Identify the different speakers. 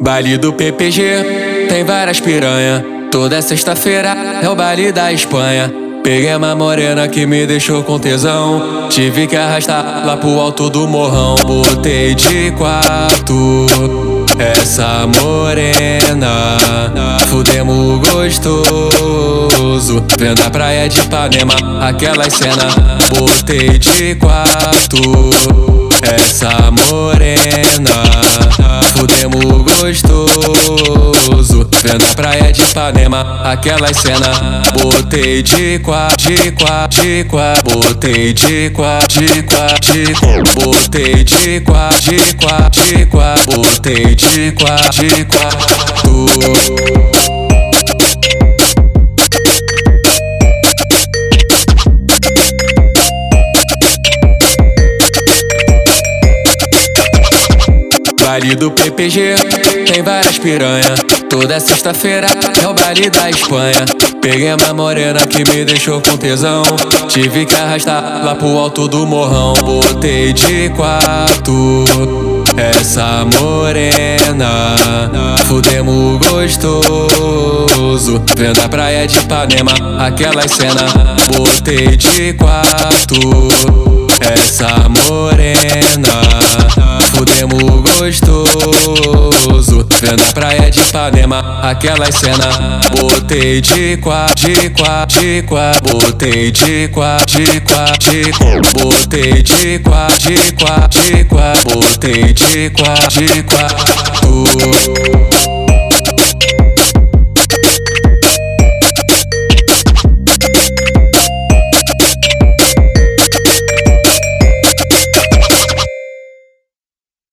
Speaker 1: Baile do PPG, tem várias piranha. Toda sexta-feira é o baile da Espanha. Peguei uma morena que me deixou com tesão. Tive que arrastar lá pro alto do morrão. Botei de quatro essa morena. Fudemos gostoso. Vendo a praia de Ipanema, aquelas cena. Botei de quatro essa morena. Fudemos gostoso. Vendo a praia de Ipanema, aquelas cena. Botei de quá, de quá, de quá. Botei de quá, de quá, de quá. Botei de quá, de quá, de quá. Botei de quá, de quá. Tu. Baile do PPG, tem várias piranha. Toda sexta-feira é o baile da Espanha. Peguei uma morena que me deixou com tesão. Tive que arrastar lá pro alto do morrão. Botei de quatro essa morena. Fudemos gostoso. Vendo a praia de Ipanema, aquelas cena. Botei de quatro essa morena. Fudemos gostoso. Vendo a praia de Ipanema, aquelas cena. Botei de quá, de quá, de quá. Botei de quá, de quá, de quá. Botei de quá, de quá, de quá. Botei de quá, de quá. Tu.